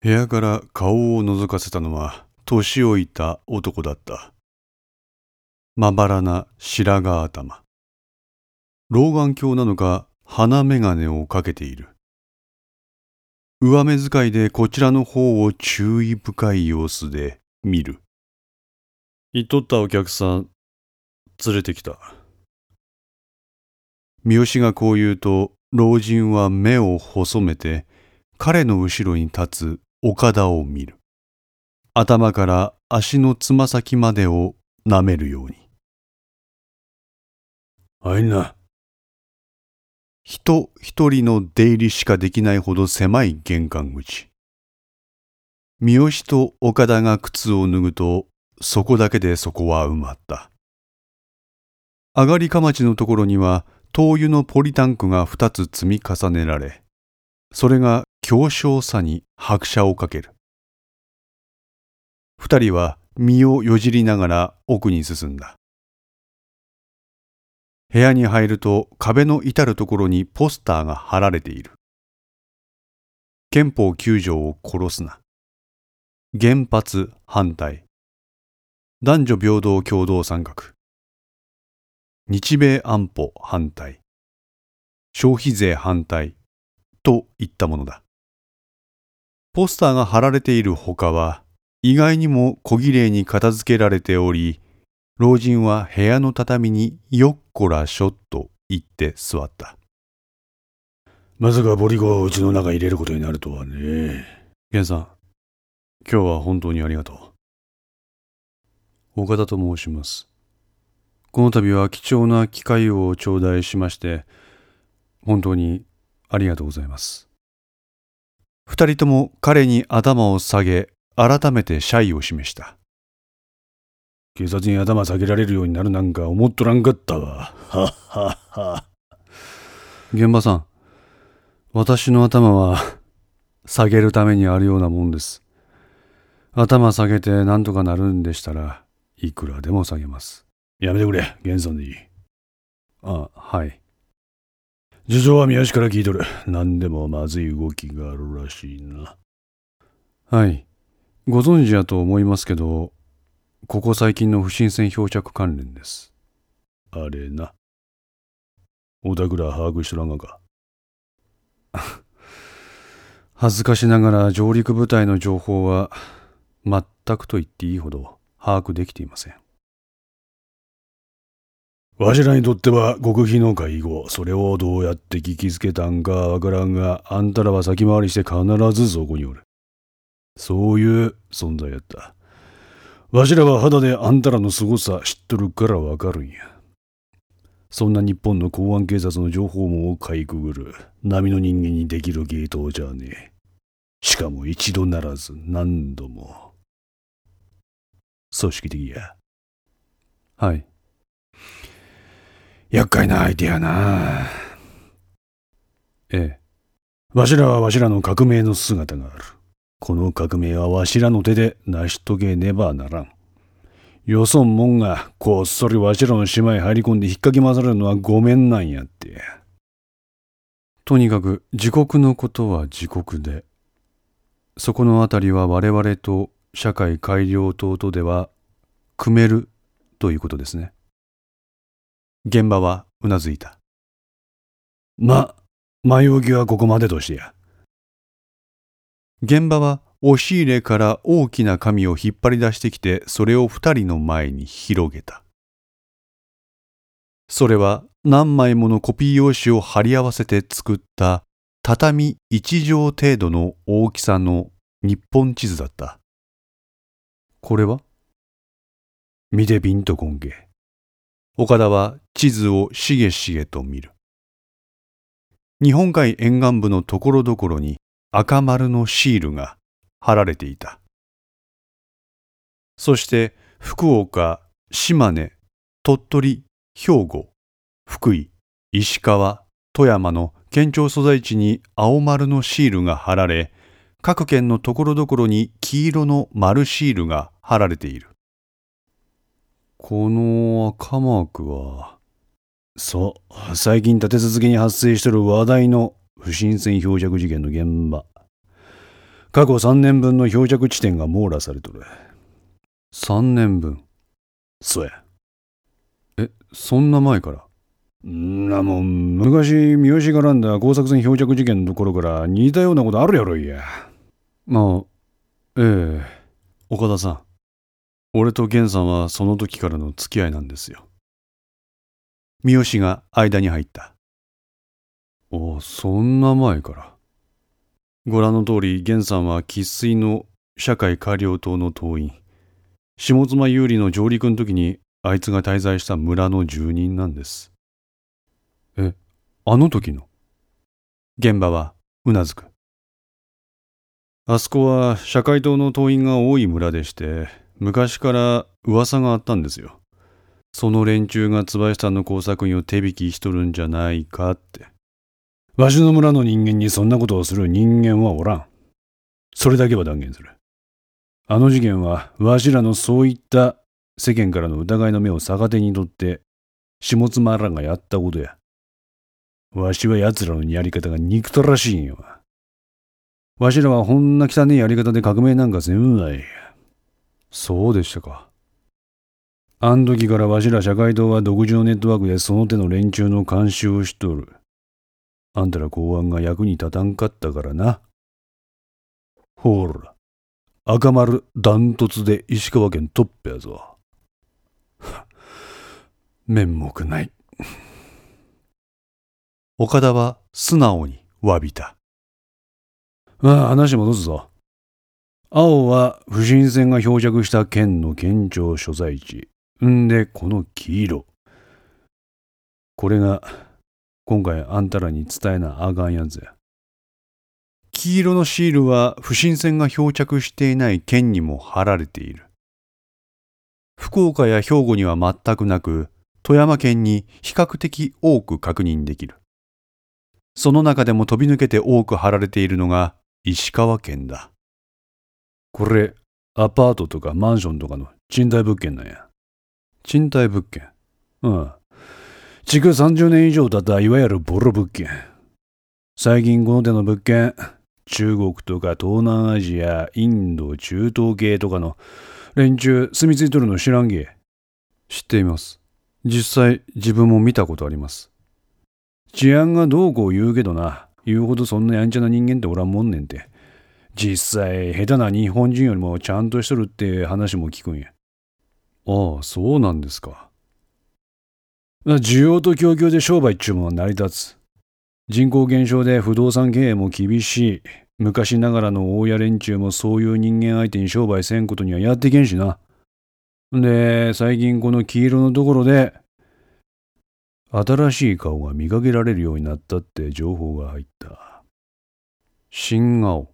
部屋から顔を覗かせたのは年老いた男だった。まばらな白髪頭。老眼鏡なのか鼻眼鏡をかけている。上目遣いでこちらの方を注意深い様子で見る。言っとったお客さん、連れてきた。三好がこう言うと、老人は目を細めて、彼の後ろに立つ岡田を見る。頭から足のつま先までを舐めるように。入んな。人一人の出入りしかできないほど狭い玄関口。三好と岡田が靴を脱ぐと、そこだけでそこは埋まった。上がりかまちのところには、灯油のポリタンクが二つ積み重ねられ、それが強小さに拍車をかける。二人は身をよじりながら奥に進んだ。部屋に入ると壁の至るところにポスターが貼られている。憲法9条を殺すな。原発反対。男女平等共同参画。日米安保反対。消費税反対。といったものだ。ポスターが貼られているほかは、意外にも小綺麗に片付けられており、老人は部屋の畳によっこらしょっと言って座った。まさかボリゴをうちの中入れることになるとはね。源さん、今日は本当にありがとう。岡田と申します。この度は貴重な機会を頂戴しまして、本当にありがとうございます。二人とも彼に頭を下げ、改めて謝意を示した。警察に頭下げられるようになるなんか思っとらんかったわ。はっはっは。現場さん、私の頭は下げるためにあるようなもんです。頭下げて何とかなるんでしたらいくらでも下げます。やめてくれ、源さんでいい。あ、はい。事情は宮氏から聞いとる。何でもまずい動きがあるらしいな。はい。ご存知やと思いますけど、ここ最近の不審船漂着関連です。あれな。おたくら把握しとらんがか？恥ずかしながら上陸部隊の情報は全くと言っていいほど把握できていません。わしらにとっては極秘の会合、それをどうやって聞きつけたんかわからんが、あんたらは先回りして必ずそこにおる。そういう存在やった。わしらは肌であんたらの凄さ知っとるからわかるんや。そんな日本の公安警察の情報網をかいくぐる波の人間にできるゲートじゃねえ。しかも一度ならず何度も。組織的や。はい。厄介な相手やな。ええ。わしらはわしらの革命の姿がある。この革命はわしらの手で成し遂げねばならん。よそんもんがこっそりわしらの島へ入り込んで引っかき回されるのはごめんなんやって。とにかく自国のことは自国で、そこのあたりは我々と社会改良党とでは組めるということですね。現場はうなずいた。ま、前置きはここまでとしてや。現場は押し入れから大きな紙を引っ張り出してきてそれを二人の前に広げた。それは何枚ものコピー用紙を貼り合わせて作った畳一畳程度の大きさの日本地図だった。これは？見てビンとこんけ。岡田は地図をしげしげと見る。日本海沿岸部のところどころに赤丸のシールが貼られていた。そして福岡、島根、鳥取、兵庫、福井、石川、富山の県庁所在地に青丸のシールが貼られ、各県のところどころに黄色の丸シールが貼られている。この赤マークは、そう、最近立て続けに発生している話題の不審船漂着事件の現場。過去3年分の漂着地点が網羅されとる。3年分。そうや。え、そんな前から？んなもん、昔、三好がらんだ工作船漂着事件のところから似たようなことあるやろいや。まあ、ええ岡田さん。俺と源さんはその時からの付き合いなんですよ。三好が間に入った。おそんな前から。ご覧の通り、源さんは生粋の社会科領党の党員。下妻有利の上陸の時にあいつが滞在した村の住人なんです。え、あの時の？現場はうなずく。あそこは社会党の党員が多い村でして、昔から噂があったんですよ。その連中が椿さんの工作員を手引きしとるんじゃないかって。わしの村の人間にそんなことをする人間はおらん。それだけは断言する。あの事件は、わしらのそういった世間からの疑いの目を逆手にとって、下妻らがやったことや。わしは奴らのやり方が憎たらしいんよ。わしらはほんな汚いやり方で革命なんかせんわい。そうでしたか。あん時からわしら社会党は独自のネットワークでその手の連中の監視をしとる。あんたら公安が役に立たんかったからな。ほら、赤丸ダントツで石川県トップやぞ。面目ない。岡田は素直に詫びた。まあ話戻すぞ。青は不審船が漂着した県の県庁所在地。んで、この黄色。これが、今回あんたらに伝えなあかんやつや。黄色のシールは不審船が漂着していない県にも貼られている。福岡や兵庫には全くなく、富山県に比較的多く確認できる。その中でも飛び抜けて多く貼られているのが石川県だ。これ、アパートとかマンションとかの賃貸物件なんや。賃貸物件。うん。築30年以上経ったいわゆるボロ物件。最近この手の物件、中国とか東南アジア、インド、中東系とかの連中住み着いとるの知らんげ。知っています。実際自分も見たことあります。治安がどうこう言うけどな。言うほどそんなやんちゃな人間っておらんもんねんて。実際、下手な日本人よりもちゃんとしとるって話も聞くんや。ああ、そうなんですか。需要と供給で商売っちゅうものは成り立つ。人口減少で不動産経営も厳しい。昔ながらの大家連中もそういう人間相手に商売せんことにはやってけんしな。で、最近この黄色のところで、新しい顔が見かけられるようになったって情報が入った。新顔。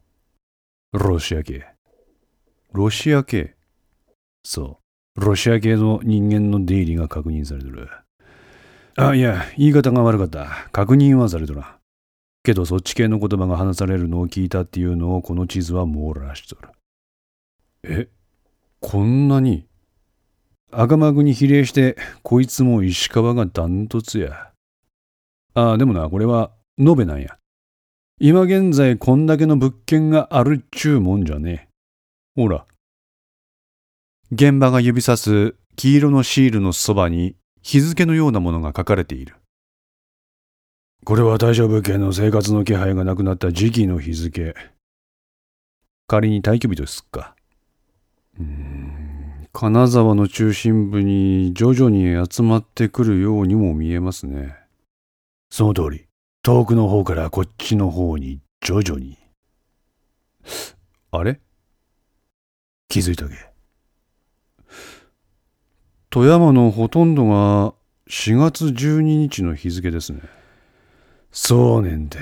ロシア系。ロシア系？そう。ロシア系の人間の出入りが確認されてる。あ、いや、言い方が悪かった。確認はされとらん。けどそっち系の言葉が話されるのを聞いたっていうのをこの地図は網羅しとる。え、こんなに？赤幕に比例して、こいつも石川がダントツや。ああ、でもな、これは延べなんや。今現在こんだけの物件があるっちゅうもんじゃねえ。ほら、現場が指さす黄色のシールのそばに日付のようなものが書かれている。これは大正物件の生活の気配がなくなった時期の日付。仮に退去日とすっか。うーん金沢の中心部に徐々に集まってくるようにも見えますね。その通り。遠くの方からこっちの方に徐々に。あれ？気づいたけ。富山のほとんどが4月12日の日付ですね。そうねんで。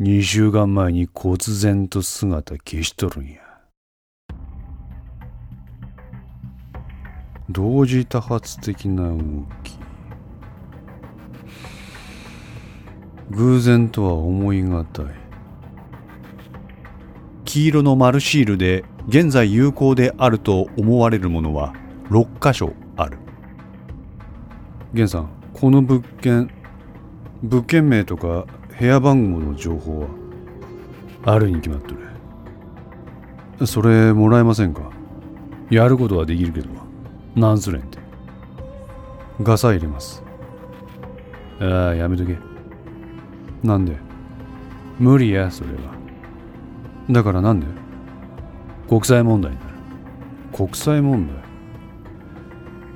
2週間前に忽然と姿消しとるんや。同時多発的な動き。偶然とは思いがたい。黄色の丸シールで現在有効であると思われるものは6箇所ある。源さん、この物件、物件名とか部屋番号の情報は？あるに決まっとる。それもらえませんか？やることはできるけど、何すれんって。ガサ入れます。ああ、やめとけ。なんで？無理や、それは。だからなんで？国際問題にな。国際問題？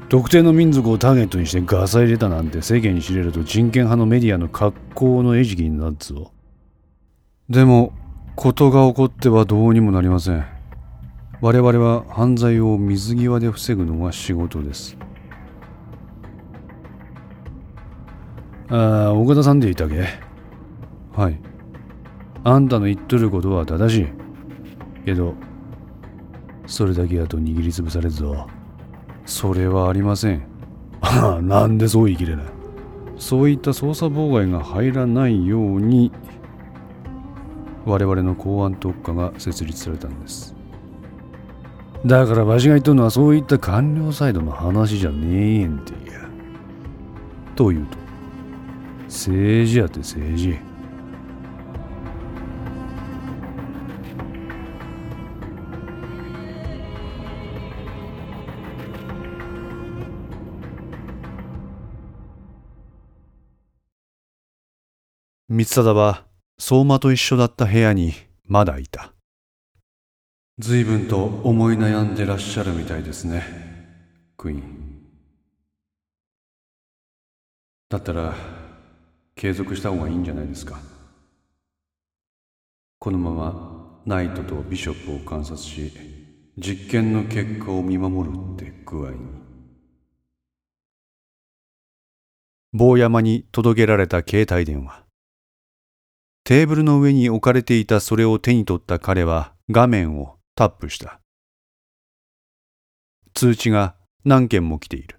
特定の民族をターゲットにしてガサ入れたなんて世間に知れると人権派のメディアの格好の餌食になるぞ。でも、ことが起こってはどうにもなりません。我々は犯罪を水際で防ぐのが仕事です。ああ、岡田さんでいたけはい。あんたの言っとることは正しい。けど、それだけやと握りつぶされるぞ。それはありません。ああ、なんでそう言い切れない。そういった捜査妨害が入らないように、我々の公安特化が設立されたんです。だからわしが言っとるのはそういった官僚サイドの話じゃねえんてや。というと、政治やって政治。光貞は相馬と一緒だった部屋にまだいた。随分と思い悩んでらっしゃるみたいですね、クイーン。だったら、継続した方がいいんじゃないですか。このままナイトとビショップを観察し、実験の結果を見守るって具合に。坊山に届けられた携帯電話。テーブルの上に置かれていたそれを手に取った彼は画面をタップした。通知が何件も来ている。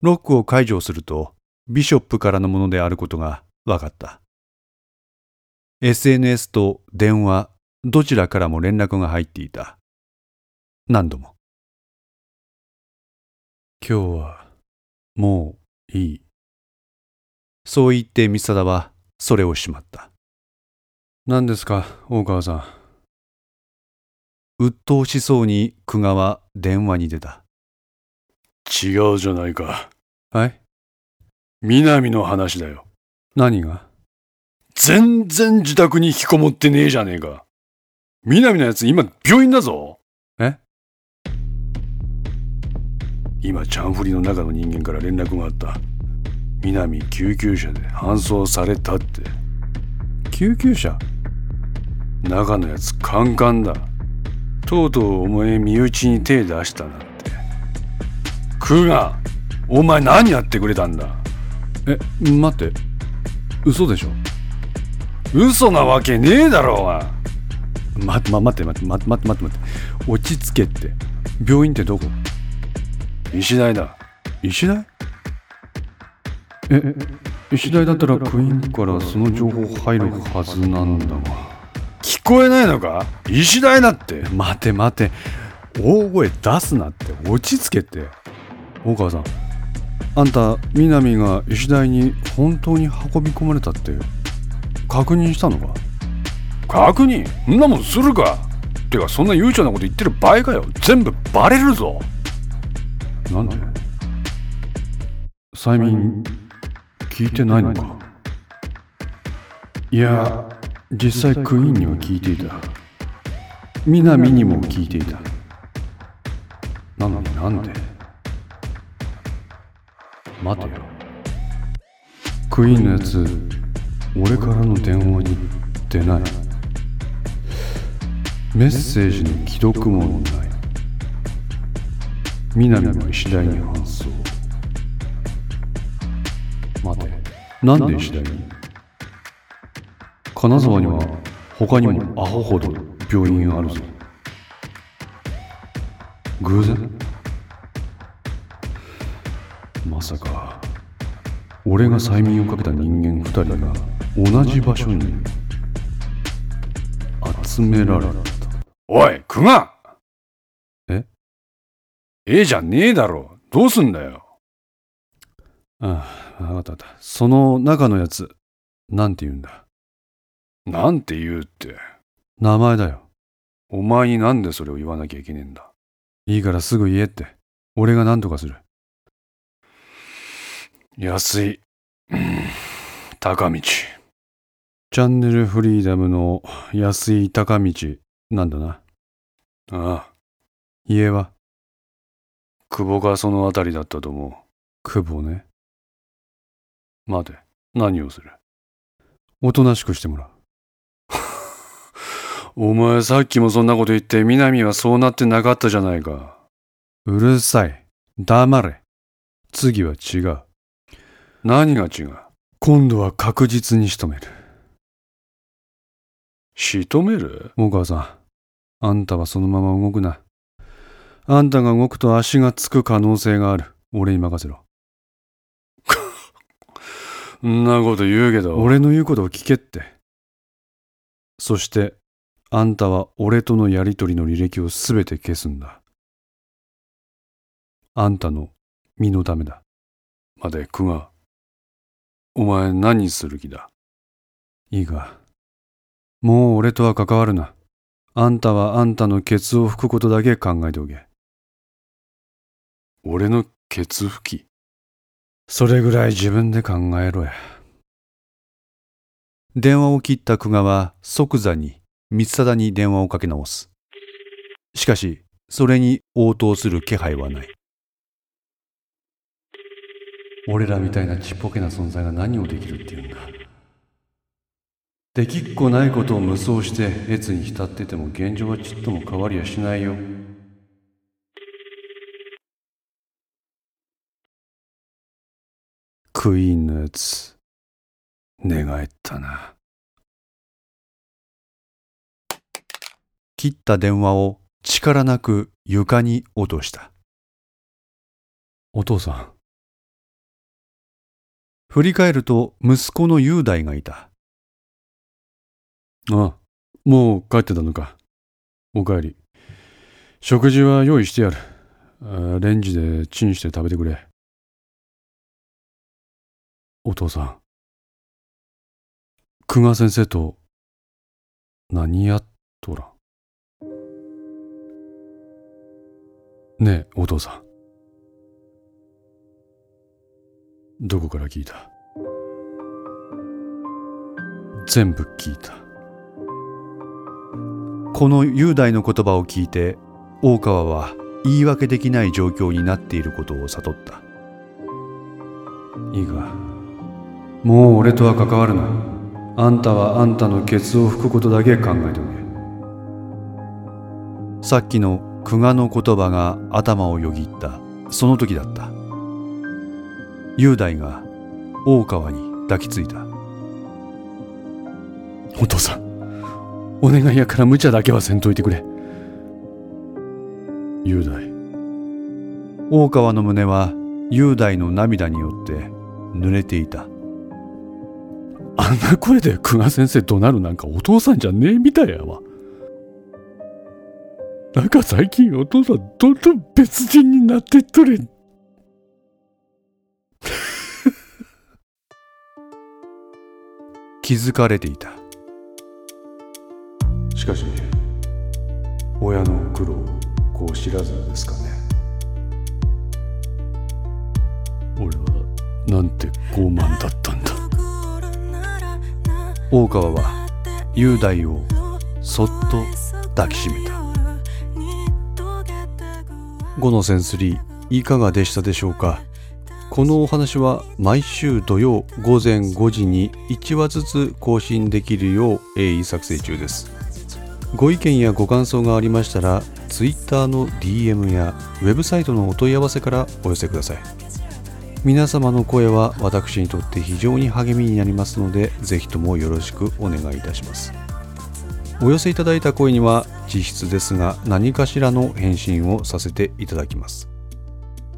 ロックを解除するとビショップからのものであることが分かった。SNS と電話どちらからも連絡が入っていた。何度も。今日は、もういい。そう言ってミサダはそれをしまった。何ですか、大川さん。鬱陶しそうに久我は電話に出た。違うじゃないか。はい南の話だよ。何が？全然自宅に引きこもってねえじゃねえか。南のやつ今病院だぞ。え？今、チャンフリの中の人間から連絡があった。南救急車で搬送されたって。救急車？中のやつカンカンだ。とうとうお前身内に手出したなって。クガお前何やってくれたんだ？え、待って。嘘でしょ？嘘なわけねえだろうが。ま、ま、待って待って待って待って待って待って。落ち着けって。病院ってどこ？石大だ。石大？え、石大だったらクイーンからその情報入るはずなんだが。聞こえないのか石大だって。待て待て。大声出すなって。落ち着けて。大川さん。あんた、南が石大に本当に運び込まれたって確認したのか確認そんなもんするかてかそんな悠長なこと言ってる場合かよ全部バレるぞなんで催眠聞いてないのか？いや実際クイーンには聞いていた。南にも聞いていた。なのになんで？待てよ。クイーンのやつ俺からの電話に出ない。メッセージの既読もない。南も石大に搬送。なんで石大に金沢には他にもアホほど病院あるぞ。偶然？まさか俺が催眠をかけた人間二人が同じ場所に集められた。おいクマええ？えじゃねえだろ。どうすんだよああ、わかったわかった。その中のやつ、なんて言うんだ？なんて言うって名前だよ。お前になんでそれを言わなきゃいけねえんだ？いいからすぐ言えって。俺が何とかする。安い、うん高道。チャンネルフリーダムの安い高道なんだな。ああ、家は？久保がそのあたりだったと思久保ね。う。待て、何をする？おとなしくしてもらう。お前さっきもそんなこと言って、南はそうなってなかったじゃないか。うるさい。黙れ。次は違う。何が違う？今度は確実に仕留める。仕留める？大川さん、あんたはそのまま動くな。あんたが動くと足がつく可能性がある。俺に任せろ。そんなこと言うけど。俺の言うことを聞けって。そして、あんたは俺とのやりとりの履歴をすべて消すんだ。あんたの身のためだ。待て、久我。お前何する気だ？いいか。もう俺とは関わるな。あんたはあんたのケツを拭くことだけ考えておけ。俺のケツ拭き？それぐらい自分で考えろや。電話を切った久我は即座に光貞に電話をかけ直す。しかし、それに応答する気配はない。俺らみたいなちっぽけな存在が何をできるっていうんだ。できっこないことを無双して越に浸ってても現状はちっとも変わりやしないよ。クイーンのやつ、寝返ったな。切った電話を力なく床に落とした。お父さん。振り返ると息子の雄大がいた。ああ、もう帰ってたのか。お帰り。食事は用意してやる。あレンジでチンして食べてくれ。お父さん。久我先生と何やっとら。ねえ、お父さん。どこから聞いた？全部聞いた。この雄大の言葉を聞いて、大川は言い訳できない状況になっていることを悟った。いいか、もう俺とは関わるな。あんたはあんたのケツを拭くことだけ考えておけ。さっきの久我の言葉が頭をよぎった、その時だった。雄大が大川に抱きついた。お父さん、お願いやから無茶だけはせんといてくれ。雄大。大川の胸は雄大の涙によって濡れていた。あんな声で久我先生怒鳴るなんかお父さんじゃねえみたいやわ。なんか最近お父さんどんどん別人になってっとれ。気づかれていた。しかし、親の苦労をこう知らずですかね。俺はなんて傲慢だったんだ。大川は雄大をそっと抱きしめた。5のセンスリーいかがでしたでしょうか？このお話は毎週土曜午前5時に1話ずつ更新できるよう鋭意作成中です。ご意見やご感想がありましたら Twitter の DM やウェブサイトのお問い合わせからお寄せください。皆様の声は私にとって非常に励みになりますのでぜひともよろしくお願いいたします。お寄せいただいた声には実質ですが何かしらの返信をさせていただきます。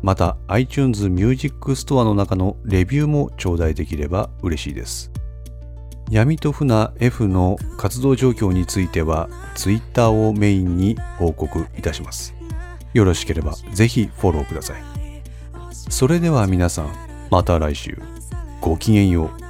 また iTunes Music Store の中のレビューも頂戴できれば嬉しいです。闇と船 F の活動状況については Twitter をメインに報告いたします。よろしければぜひフォローください。それでは皆さん、また来週。ごきげんよう。